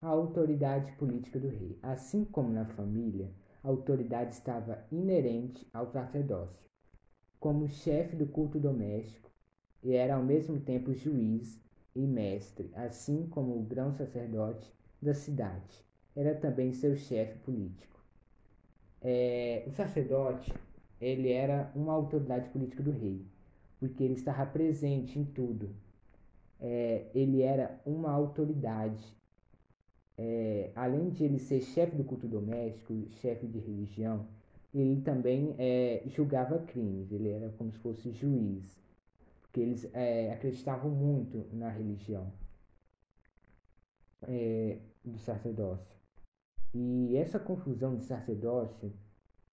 a autoridade política do rei. Assim como na família, a autoridade estava inerente ao sacerdócio. Como chefe do culto doméstico, e era ao mesmo tempo juiz e mestre, assim como o grão sacerdote da cidade. Era também seu chefe político. É, o sacerdote, ele era uma autoridade política do rei, porque ele estava presente em tudo. É, ele era uma autoridade. É, além de ele ser chefe do culto doméstico, chefe de religião, ele também é, julgava crimes. Ele era como se fosse juiz, porque eles é, acreditavam muito na religião é, do sacerdócio. E essa confusão de sacerdócio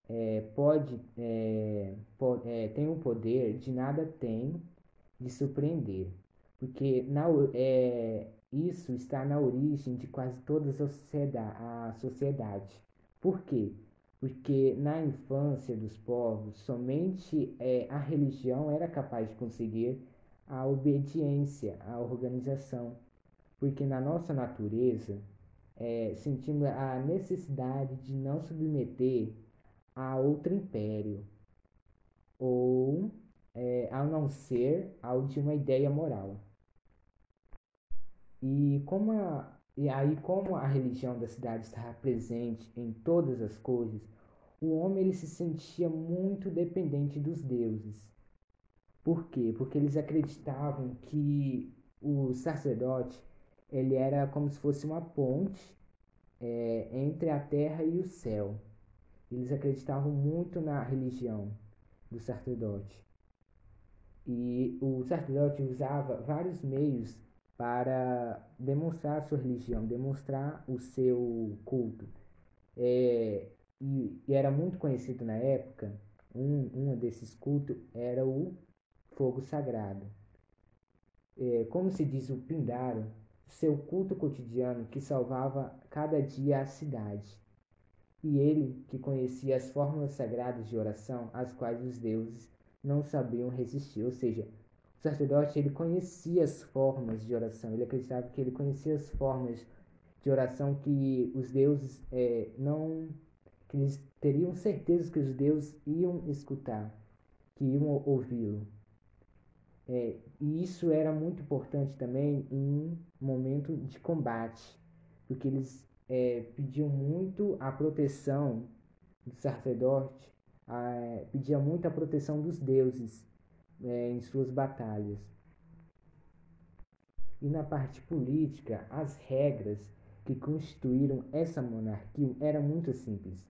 é, pode, é, pode tem o poder de nada tem de surpreender, porque na, é, isso está na origem de quase toda a sociedade, a. Por quê? Porque na infância dos povos, somente é, a religião era capaz de conseguir a obediência à organização. Porque na nossa natureza, é, sentimos a necessidade de não submeter a outro império, ou é, ao não ser ao de uma ideia moral. E como a, e aí como a religião da cidade estava presente em todas as coisas, o homem ele se sentia muito dependente dos deuses. Por quê? Porque eles acreditavam que o sacerdote ele era como se fosse uma ponte é, entre a terra e o céu. Eles acreditavam muito na religião do sacerdote. E o sacerdote usava vários meios para demonstrar a sua religião, demonstrar o seu culto. É, e, e, era muito conhecido na época, um, um desses cultos era o fogo sagrado. É, como se diz o Pindaro, seu culto cotidiano que salvava cada dia a cidade. E ele, que conhecia as fórmulas sagradas de oração, às quais os deuses não sabiam resistir. Ou seja, sacerdote ele conhecia as formas de oração, ele acreditava que ele conhecia as formas de oração que os deuses é, não. que eles teriam certeza que os deuses iam escutar, que iam ouvi-lo. É, e isso era muito importante também em momento de combate, porque eles é, pediam muito a proteção do sacerdote, a, pedia muito a proteção dos deuses é, em suas batalhas. E na parte política, as regras que constituíram essa monarquia eram muito simples.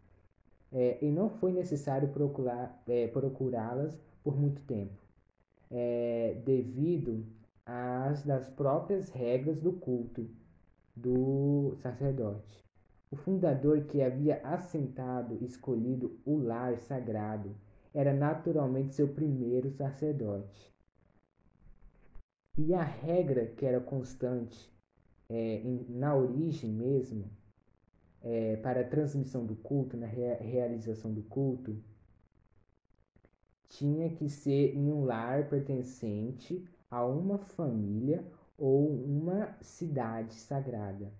É, e não foi necessário é, procurá-las por muito tempo é, devido às das próprias regras do culto do sacerdote. O fundador que havia assentado, escolhido o lar sagrado, era naturalmente seu primeiro sacerdote. E a regra que era constante é, em, na origem mesmo, é, para a transmissão do culto, na rea realização do culto, tinha que ser em um lar pertencente a uma família ou uma cidade sagrada.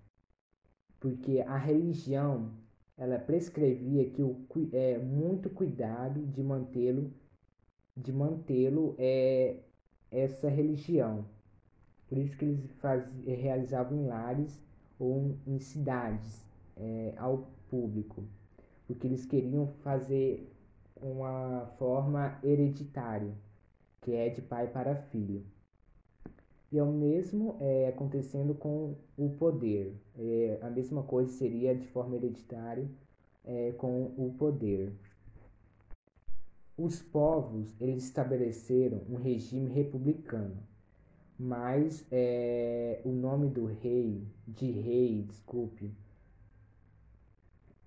Porque a religião ela prescrevia que o é muito cuidado de mantê-lo de mantê-lo é essa religião. Por isso que eles faz, realizavam em lares ou em cidades é, ao público, porque eles queriam fazer uma forma hereditária, que é de pai para filho. E é o mesmo é, acontecendo com o poder. É, a mesma coisa seria de forma hereditária é, com o poder. Os povos eles estabeleceram um regime republicano, mas é, o nome do rei, de rei, desculpe,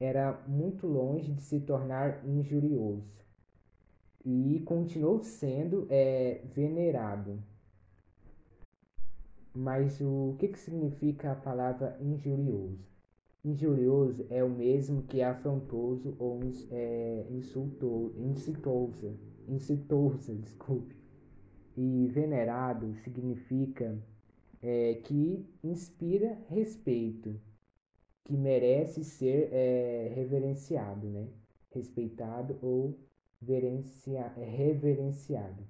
era muito longe de se tornar injurioso e continuou sendo é, venerado. Mas o que, que significa a palavra injurioso? Injurioso é o mesmo que afrontoso ou é, insultou, insultosa, insultosa, desculpe. E venerado significa é, que inspira respeito que merece ser é, reverenciado, né? Respeitado ou verencia, reverenciado.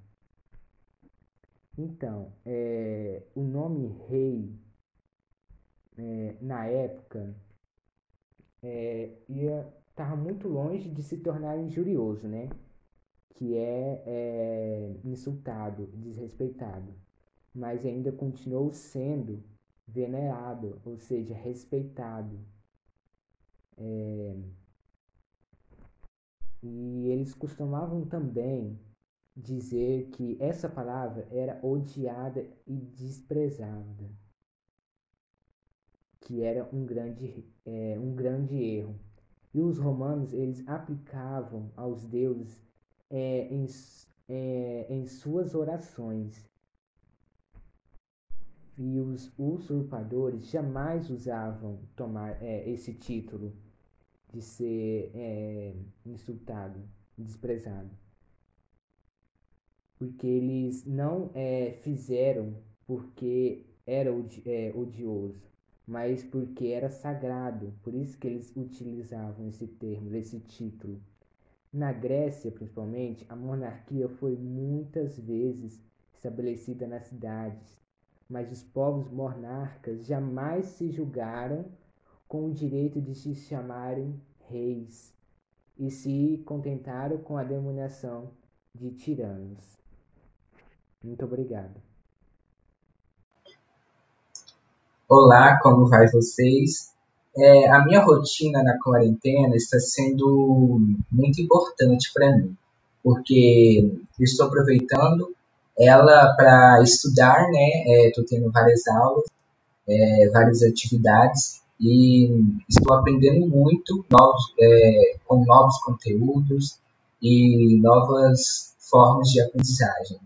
Então, é, o nome rei, é, na época, é, ia estava muito longe de se tornar injurioso, né? Que é, é insultado, desrespeitado, mas ainda continuou sendo venerado, ou seja, respeitado. É, e eles costumavam também dizer que essa palavra era odiada e desprezada, que era um grande, é, um grande erro. E os romanos eles aplicavam aos deuses é, em, é, em suas orações. E os usurpadores jamais usavam tomar é, esse título de ser é, insultado, desprezado porque eles não é, fizeram porque era é, odioso, mas porque era sagrado. Por isso que eles utilizavam esse termo, esse título. Na Grécia, principalmente, a monarquia foi muitas vezes estabelecida nas cidades, mas os povos monarcas jamais se julgaram com o direito de se chamarem reis e se contentaram com a denominação de tiranos. Muito obrigado. Olá, como vai vocês? É, a minha rotina na quarentena está sendo muito importante para mim, porque estou aproveitando ela para estudar, né? Estou é, tendo várias aulas, é, várias atividades e estou aprendendo muito novos, é, com novos conteúdos e novas formas de aprendizagem.